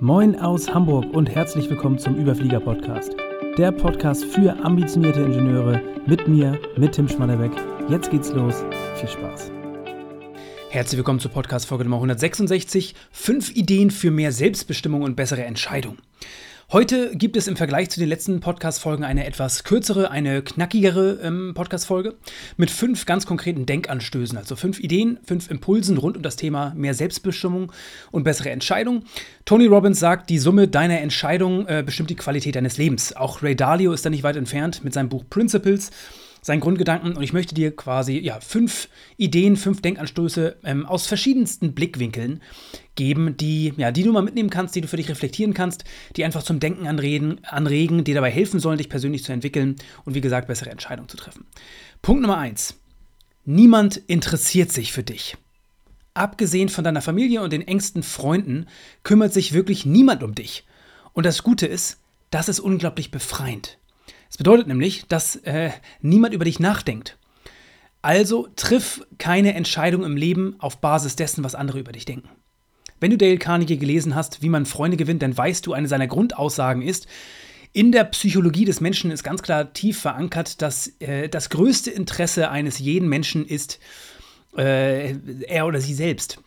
Moin aus Hamburg und herzlich willkommen zum Überflieger Podcast. Der Podcast für ambitionierte Ingenieure mit mir, mit Tim Schmannerbeck. Jetzt geht's los. Viel Spaß. Herzlich willkommen zur Podcast-Folge Nummer 166. Fünf Ideen für mehr Selbstbestimmung und bessere Entscheidungen. Heute gibt es im Vergleich zu den letzten Podcast-Folgen eine etwas kürzere, eine knackigere ähm, Podcast-Folge mit fünf ganz konkreten Denkanstößen, also fünf Ideen, fünf Impulsen rund um das Thema mehr Selbstbestimmung und bessere Entscheidung. Tony Robbins sagt, die Summe deiner Entscheidung äh, bestimmt die Qualität deines Lebens. Auch Ray Dalio ist da nicht weit entfernt mit seinem Buch Principles seinen Grundgedanken und ich möchte dir quasi ja, fünf Ideen, fünf Denkanstöße ähm, aus verschiedensten Blickwinkeln geben, die, ja, die du mal mitnehmen kannst, die du für dich reflektieren kannst, die einfach zum Denken anreden, anregen, dir dabei helfen sollen, dich persönlich zu entwickeln und wie gesagt, bessere Entscheidungen zu treffen. Punkt Nummer eins. Niemand interessiert sich für dich. Abgesehen von deiner Familie und den engsten Freunden kümmert sich wirklich niemand um dich. Und das Gute ist, das ist unglaublich befreiend. Es bedeutet nämlich, dass äh, niemand über dich nachdenkt. Also triff keine Entscheidung im Leben auf Basis dessen, was andere über dich denken. Wenn du Dale Carnegie gelesen hast, wie man Freunde gewinnt, dann weißt du, eine seiner Grundaussagen ist, in der Psychologie des Menschen ist ganz klar tief verankert, dass äh, das größte Interesse eines jeden Menschen ist äh, er oder sie selbst.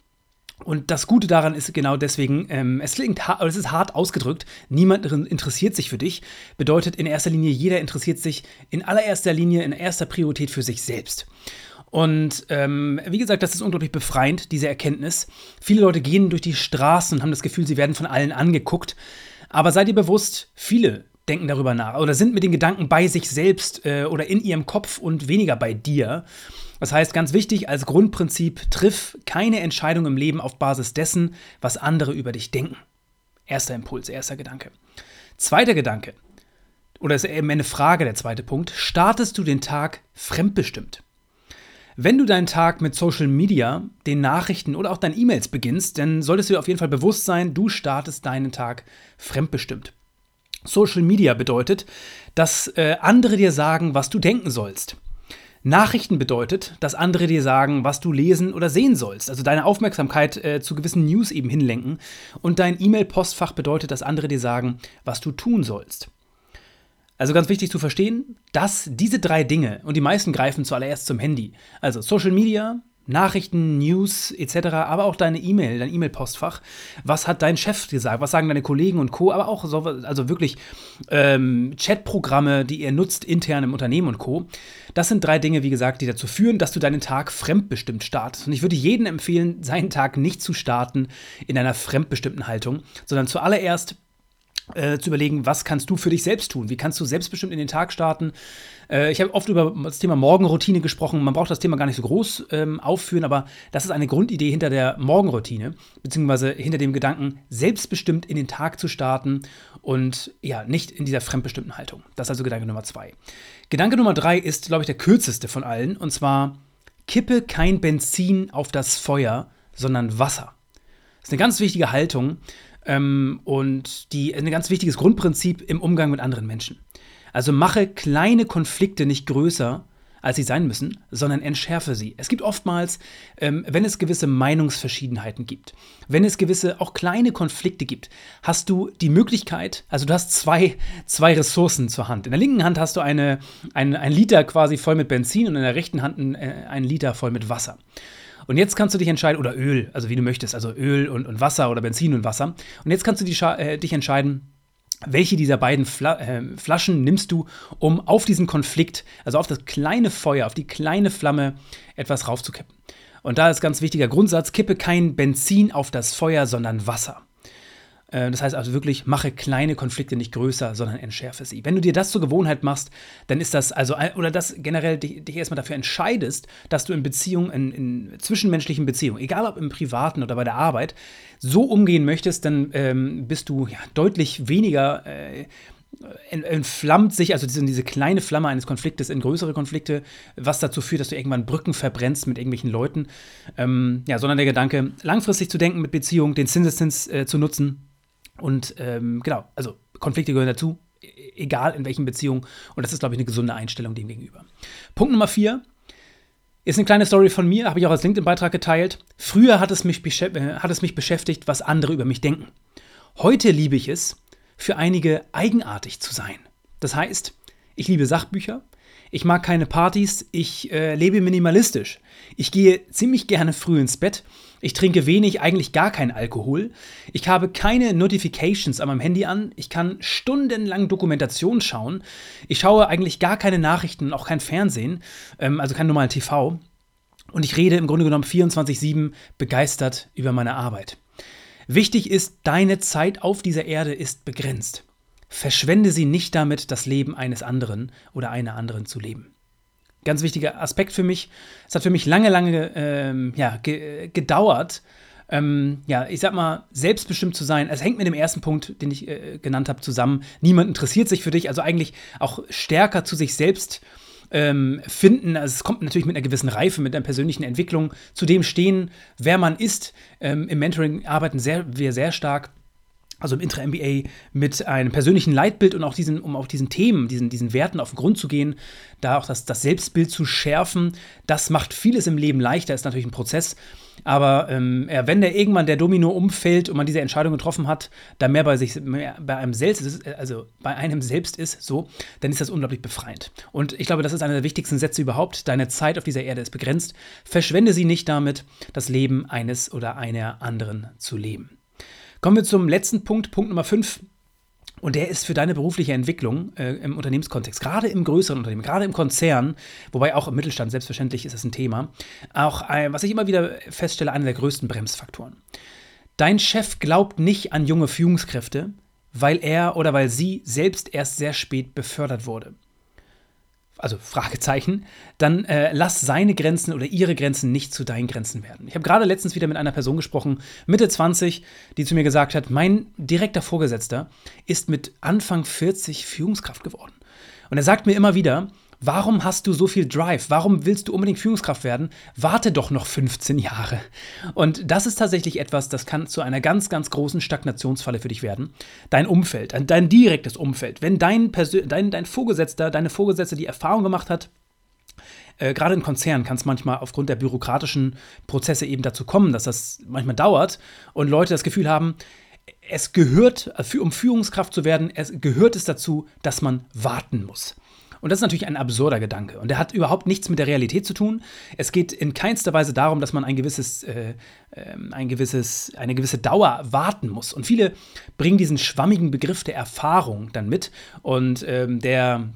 Und das Gute daran ist genau deswegen, ähm, es, klingt es ist hart ausgedrückt, niemand interessiert sich für dich, bedeutet in erster Linie, jeder interessiert sich in allererster Linie, in erster Priorität für sich selbst. Und ähm, wie gesagt, das ist unglaublich befreiend, diese Erkenntnis. Viele Leute gehen durch die Straßen und haben das Gefühl, sie werden von allen angeguckt. Aber seid ihr bewusst, viele denken darüber nach oder sind mit den Gedanken bei sich selbst äh, oder in ihrem Kopf und weniger bei dir. Das heißt, ganz wichtig als Grundprinzip, triff keine Entscheidung im Leben auf Basis dessen, was andere über dich denken. Erster Impuls, erster Gedanke. Zweiter Gedanke, oder ist eben eine Frage, der zweite Punkt, startest du den Tag fremdbestimmt? Wenn du deinen Tag mit Social Media, den Nachrichten oder auch deinen E-Mails beginnst, dann solltest du dir auf jeden Fall bewusst sein, du startest deinen Tag fremdbestimmt. Social Media bedeutet, dass äh, andere dir sagen, was du denken sollst. Nachrichten bedeutet, dass andere dir sagen, was du lesen oder sehen sollst, also deine Aufmerksamkeit äh, zu gewissen News eben hinlenken. Und dein E-Mail-Postfach bedeutet, dass andere dir sagen, was du tun sollst. Also ganz wichtig zu verstehen, dass diese drei Dinge, und die meisten greifen zuallererst zum Handy, also Social Media, Nachrichten, News etc., aber auch deine E-Mail, dein E-Mail-Postfach. Was hat dein Chef gesagt? Was sagen deine Kollegen und Co., aber auch so, also wirklich ähm, Chatprogramme, die ihr nutzt intern im Unternehmen und Co. Das sind drei Dinge, wie gesagt, die dazu führen, dass du deinen Tag fremdbestimmt startest. Und ich würde jedem empfehlen, seinen Tag nicht zu starten in einer fremdbestimmten Haltung, sondern zuallererst äh, zu überlegen, was kannst du für dich selbst tun? Wie kannst du selbstbestimmt in den Tag starten? Äh, ich habe oft über das Thema Morgenroutine gesprochen. Man braucht das Thema gar nicht so groß ähm, aufführen, aber das ist eine Grundidee hinter der Morgenroutine, beziehungsweise hinter dem Gedanken, selbstbestimmt in den Tag zu starten und ja, nicht in dieser fremdbestimmten Haltung. Das ist also Gedanke Nummer zwei. Gedanke Nummer drei ist, glaube ich, der kürzeste von allen, und zwar, kippe kein Benzin auf das Feuer, sondern Wasser. Das ist eine ganz wichtige Haltung ähm, und die, ein ganz wichtiges Grundprinzip im Umgang mit anderen Menschen. Also mache kleine Konflikte nicht größer, als sie sein müssen, sondern entschärfe sie. Es gibt oftmals, ähm, wenn es gewisse Meinungsverschiedenheiten gibt, wenn es gewisse auch kleine Konflikte gibt, hast du die Möglichkeit, also du hast zwei, zwei Ressourcen zur Hand. In der linken Hand hast du eine, ein, ein Liter quasi voll mit Benzin und in der rechten Hand ein, äh, Liter voll mit Wasser. Und jetzt kannst du dich entscheiden, oder Öl, also wie du möchtest, also Öl und, und Wasser oder Benzin und Wasser. Und jetzt kannst du die, äh, dich entscheiden, welche dieser beiden Fla äh, Flaschen nimmst du, um auf diesen Konflikt, also auf das kleine Feuer, auf die kleine Flamme etwas raufzukippen. Und da ist ganz wichtiger Grundsatz, kippe kein Benzin auf das Feuer, sondern Wasser. Äh, das heißt also wirklich, mache kleine Konflikte nicht größer, sondern entschärfe sie. Wenn du dir das zur Gewohnheit machst, dann ist das also, oder das generell dich, dich erstmal dafür entscheidest, dass du in Beziehungen, in, in, zwischenmenschlichen Beziehungen, egal ob im Privaten oder bei der Arbeit, so umgehen möchtest, dann ähm, bist du ja, deutlich weniger. Äh, entflammt sich, also diese, diese, kleine Flamme eines Konfliktes in größere Konflikte, was dazu führt, dass du irgendwann Brücken verbrennst mit irgendwelchen Leuten. Ähm, ja, sondern der Gedanke, langfristig zu denken mit Beziehungen, den Zinseszins äh, zu nutzen, und ähm, genau, also Konflikte gehören dazu, e-, egal in welchen Beziehungen. Und das ist, glaube ich, eine gesunde Einstellung dem gegenüber. Punkt Nummer vier ist eine kleine Story von mir, habe ich auch als LinkedIn-Beitrag geteilt. Früher hat es, mich äh, hat es mich beschäftigt, was andere über mich denken. Heute liebe ich es, für einige eigenartig zu sein. Das heißt, ich liebe Sachbücher, ich mag keine Partys, ich äh, lebe minimalistisch. Ich gehe ziemlich gerne früh ins Bett. Ich trinke wenig, eigentlich gar keinen Alkohol. Ich habe keine Notifications an meinem Handy an. Ich kann stundenlang Dokumentation schauen. Ich schaue eigentlich gar keine Nachrichten, auch kein Fernsehen, ähm, also kein normalen TV. Und ich rede im Grunde genommen 24-7 begeistert über meine Arbeit. Wichtig ist, deine Zeit auf dieser Erde ist begrenzt. Verschwende sie nicht damit, das Leben eines anderen oder einer anderen zu leben. Ganz wichtiger Aspekt für mich. Es hat für mich lange, lange ähm, ja, ge gedauert, ähm, ja, ich sag mal, selbstbestimmt zu sein. Es hängt mit dem ersten Punkt, den ich äh, genannt habe, zusammen. Niemand interessiert sich für dich, also eigentlich auch stärker zu sich selbst ähm, finden. Also es kommt natürlich mit einer gewissen Reife, mit einer persönlichen Entwicklung zu dem stehen, wer man ist. Ähm, Im Mentoring arbeiten sehr, wir sehr stark also im Intra-MBA, mit einem persönlichen Leitbild und auch diesen, um auch diesen Themen, diesen, diesen Werten auf den Grund zu gehen, da auch das, das Selbstbild zu schärfen, das macht vieles im Leben leichter, ist natürlich ein Prozess. Aber ähm, ja, wenn der irgendwann der Domino umfällt und man diese Entscheidung getroffen hat, da mehr bei sich, mehr bei einem selbst ist, also bei einem selbst ist, so, dann ist das unglaublich befreiend. Und ich glaube, das ist einer der wichtigsten Sätze überhaupt. Deine Zeit auf dieser Erde ist begrenzt. Verschwende sie nicht damit, das Leben eines oder einer anderen zu leben. Kommen wir zum letzten Punkt, Punkt Nummer 5. Und der ist für deine berufliche Entwicklung äh, im Unternehmenskontext, gerade im größeren Unternehmen, gerade im Konzern, wobei auch im Mittelstand, selbstverständlich ist das ein Thema, auch, äh, was ich immer wieder feststelle, einer der größten Bremsfaktoren. Dein Chef glaubt nicht an junge Führungskräfte, weil er oder weil sie selbst erst sehr spät befördert wurde also Fragezeichen, dann äh, lass seine Grenzen oder ihre Grenzen nicht zu deinen Grenzen werden. Ich habe gerade letztens wieder mit einer Person gesprochen, Mitte 20, die zu mir gesagt hat, mein direkter Vorgesetzter ist mit Anfang 40 Führungskraft geworden. Und er sagt mir immer wieder, Warum hast du so viel Drive? Warum willst du unbedingt Führungskraft werden? Warte doch noch 15 Jahre. Und das ist tatsächlich etwas, das kann zu einer ganz, ganz großen Stagnationsfalle für dich werden. Dein Umfeld, dein direktes Umfeld. Wenn dein, Persön dein, dein Vorgesetzter, deine Vorgesetzte die Erfahrung gemacht hat, äh, gerade in Konzernen kann es manchmal aufgrund der bürokratischen Prozesse eben dazu kommen, dass das manchmal dauert und Leute das Gefühl haben, es gehört, um Führungskraft zu werden, es gehört es dazu, dass man warten muss. Und das ist natürlich ein absurder Gedanke. Und der hat überhaupt nichts mit der Realität zu tun. Es geht in keinster Weise darum, dass man ein gewisses, äh, ähm, ein gewisses, eine gewisse Dauer warten muss. Und viele bringen diesen schwammigen Begriff der Erfahrung dann mit. Und ähm, der,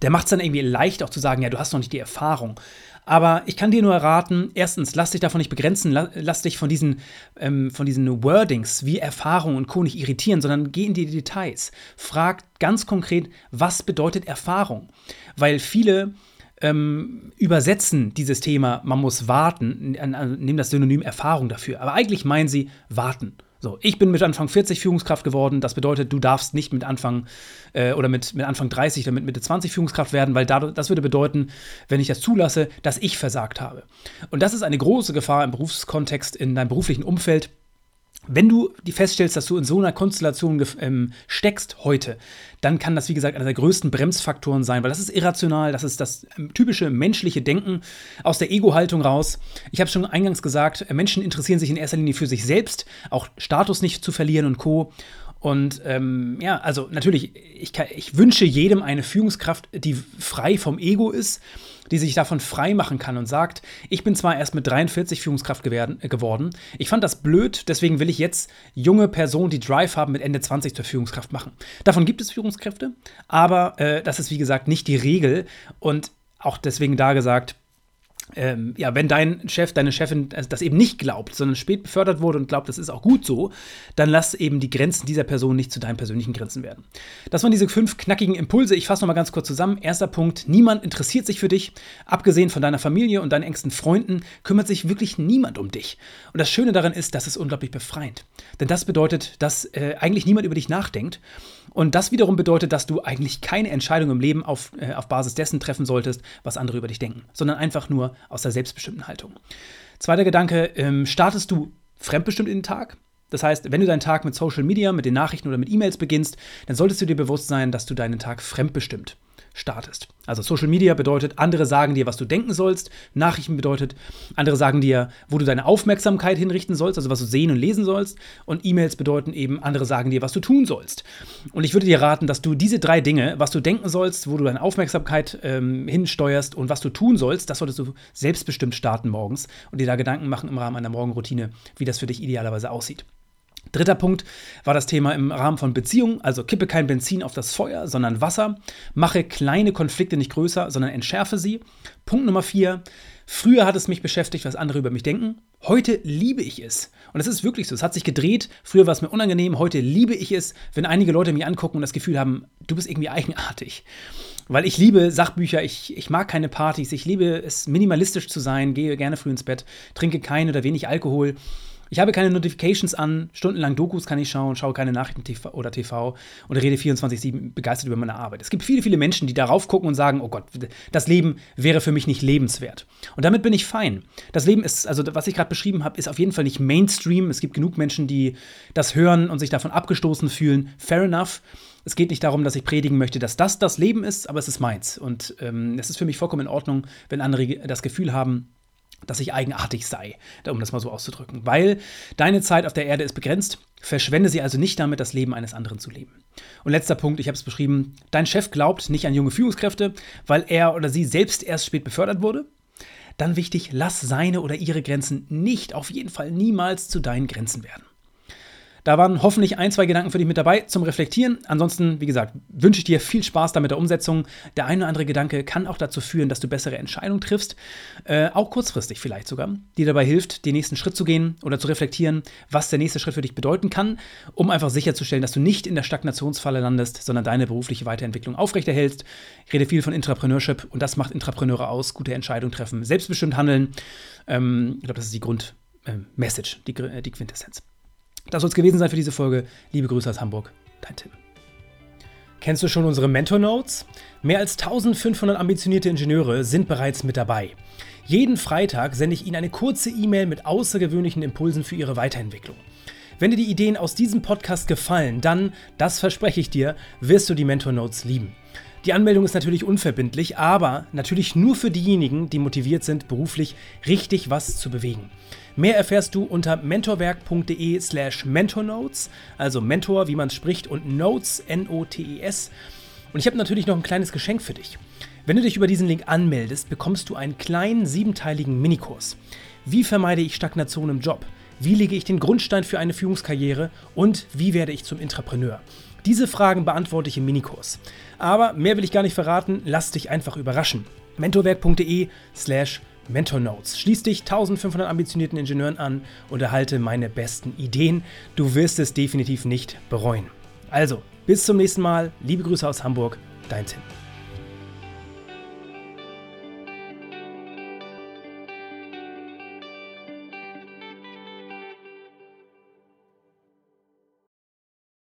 der macht es dann irgendwie leicht auch zu sagen, ja, du hast noch nicht die Erfahrung. Aber ich kann dir nur raten, erstens, lass dich davon nicht begrenzen, lass dich von diesen, ähm, von diesen Wordings wie Erfahrung und Co. nicht irritieren, sondern geh in die Details. Frag ganz konkret, was bedeutet Erfahrung? Weil viele ähm, übersetzen dieses Thema, man muss warten, nehmen das Synonym Erfahrung dafür. Aber eigentlich meinen sie warten. So, ich bin mit Anfang 40 Führungskraft geworden. Das bedeutet, du darfst nicht mit Anfang äh, oder mit, mit Anfang 30 oder mit Mitte 20 Führungskraft werden, weil dadurch, das würde bedeuten, wenn ich das zulasse, dass ich versagt habe. Und das ist eine große Gefahr im Berufskontext, in deinem beruflichen Umfeld. Wenn du die feststellst, dass du in so einer Konstellation ähm, steckst heute, dann kann das, wie gesagt, einer der größten Bremsfaktoren sein, weil das ist irrational, das ist das ähm, typische menschliche Denken aus der Ego-Haltung raus. Ich habe schon eingangs gesagt, äh, Menschen interessieren sich in erster Linie für sich selbst, auch Status nicht zu verlieren und Co. Und ähm, ja, also natürlich, ich, kann, ich wünsche jedem eine Führungskraft, die frei vom Ego ist, die sich davon frei machen kann und sagt, ich bin zwar erst mit 43 Führungskraft geworden, äh, geworden, ich fand das blöd, deswegen will ich jetzt junge Personen, die Drive haben, mit Ende 20 zur Führungskraft machen. Davon gibt es Führungskräfte, aber äh, das ist wie gesagt nicht die Regel und auch deswegen da gesagt, ähm, ja, wenn dein Chef, deine Chefin das eben nicht glaubt, sondern spät befördert wurde und glaubt, das ist auch gut so, dann lass eben die Grenzen dieser Person nicht zu deinen persönlichen Grenzen werden. Das waren diese fünf knackigen Impulse. Ich fasse nochmal ganz kurz zusammen. Erster Punkt: Niemand interessiert sich für dich. Abgesehen von deiner Familie und deinen engsten Freunden kümmert sich wirklich niemand um dich. Und das Schöne daran ist, das ist unglaublich befreiend. Denn das bedeutet, dass äh, eigentlich niemand über dich nachdenkt. Und das wiederum bedeutet, dass du eigentlich keine Entscheidung im Leben auf, äh, auf Basis dessen treffen solltest, was andere über dich denken, sondern einfach nur aus der selbstbestimmten Haltung. Zweiter Gedanke, ähm, startest du fremdbestimmt in den Tag? Das heißt, wenn du deinen Tag mit Social Media, mit den Nachrichten oder mit E-Mails beginnst, dann solltest du dir bewusst sein, dass du deinen Tag fremdbestimmt startest. Also Social Media bedeutet, andere sagen dir, was du denken sollst. Nachrichten bedeutet, andere sagen dir, wo du deine Aufmerksamkeit hinrichten sollst, also was du sehen und lesen sollst. Und E-Mails bedeuten eben, andere sagen dir, was du tun sollst. Und ich würde dir raten, dass du diese drei Dinge, was du denken sollst, wo du deine Aufmerksamkeit ähm, hinsteuerst und was du tun sollst, das solltest du selbstbestimmt starten morgens und dir da Gedanken machen im Rahmen einer Morgenroutine, wie das für dich idealerweise aussieht. Dritter Punkt war das Thema im Rahmen von Beziehungen, also kippe kein Benzin auf das Feuer, sondern Wasser, mache kleine Konflikte nicht größer, sondern entschärfe sie. Punkt Nummer vier, früher hat es mich beschäftigt, was andere über mich denken, heute liebe ich es. Und es ist wirklich so, es hat sich gedreht, früher war es mir unangenehm, heute liebe ich es, wenn einige Leute mich angucken und das Gefühl haben, du bist irgendwie eigenartig. Weil ich liebe Sachbücher, ich, ich mag keine Partys, ich liebe es, minimalistisch zu sein, gehe gerne früh ins Bett, trinke kein oder wenig Alkohol. Ich habe keine Notifications an, stundenlang Dokus kann ich schauen, schaue keine Nachrichten TV oder TV und rede 24-7 begeistert über meine Arbeit. Es gibt viele, viele Menschen, die darauf gucken und sagen, oh Gott, das Leben wäre für mich nicht lebenswert. Und damit bin ich fein. Das Leben ist, also was ich gerade beschrieben habe, ist auf jeden Fall nicht Mainstream. Es gibt genug Menschen, die das hören und sich davon abgestoßen fühlen. Fair enough. Es geht nicht darum, dass ich predigen möchte, dass das das Leben ist, aber es ist meins. Und ähm, es ist für mich vollkommen in Ordnung, wenn andere das Gefühl haben, dass ich eigenartig sei, um das mal so auszudrücken. Weil deine Zeit auf der Erde ist begrenzt, verschwende sie also nicht damit, das Leben eines anderen zu leben. Und letzter Punkt, ich habe es beschrieben, dein Chef glaubt nicht an junge Führungskräfte, weil er oder sie selbst erst spät befördert wurde. Dann wichtig, lass seine oder ihre Grenzen nicht, auf jeden Fall niemals zu deinen Grenzen werden. Da waren hoffentlich ein, zwei Gedanken für dich mit dabei zum Reflektieren. Ansonsten, wie gesagt, wünsche ich dir viel Spaß da mit der Umsetzung. Der eine oder andere Gedanke kann auch dazu führen, dass du bessere Entscheidungen triffst, äh, auch kurzfristig vielleicht sogar, die dabei hilft, den nächsten Schritt zu gehen oder zu reflektieren, was der nächste Schritt für dich bedeuten kann, um einfach sicherzustellen, dass du nicht in der Stagnationsfalle landest, sondern deine berufliche Weiterentwicklung aufrechterhältst. Ich rede viel von Intrapreneurship und das macht Intrapreneure aus, gute Entscheidungen treffen, selbstbestimmt handeln. Ähm, ich glaube, das ist die Grundmessage, äh, die, die Quintessenz. Das soll es gewesen sein für diese Folge. Liebe Grüße aus Hamburg, dein Tim. Kennst du schon unsere Mentor Notes? Mehr als 1500 ambitionierte Ingenieure sind bereits mit dabei. Jeden Freitag sende ich Ihnen eine kurze E-Mail mit außergewöhnlichen Impulsen für Ihre Weiterentwicklung. Wenn dir die Ideen aus diesem Podcast gefallen, dann, das verspreche ich dir, wirst du die Mentor Notes lieben. Die Anmeldung ist natürlich unverbindlich, aber natürlich nur für diejenigen, die motiviert sind, beruflich richtig was zu bewegen. Mehr erfährst du unter mentorwerk.de slash mentornotes, also Mentor, wie man es spricht, und Notes, N-O-T-E-S. Und ich habe natürlich noch ein kleines Geschenk für dich. Wenn du dich über diesen Link anmeldest, bekommst du einen kleinen siebenteiligen Minikurs. Wie vermeide ich Stagnation im Job? Wie lege ich den Grundstein für eine Führungskarriere? Und wie werde ich zum Intrapreneur? Diese Fragen beantworte ich im Minikurs. Aber mehr will ich gar nicht verraten, lass dich einfach überraschen. mentorwerk.de slash Mentor Notes. Schließ dich 1500 ambitionierten Ingenieuren an und erhalte meine besten Ideen. Du wirst es definitiv nicht bereuen. Also, bis zum nächsten Mal. Liebe Grüße aus Hamburg, dein Tim.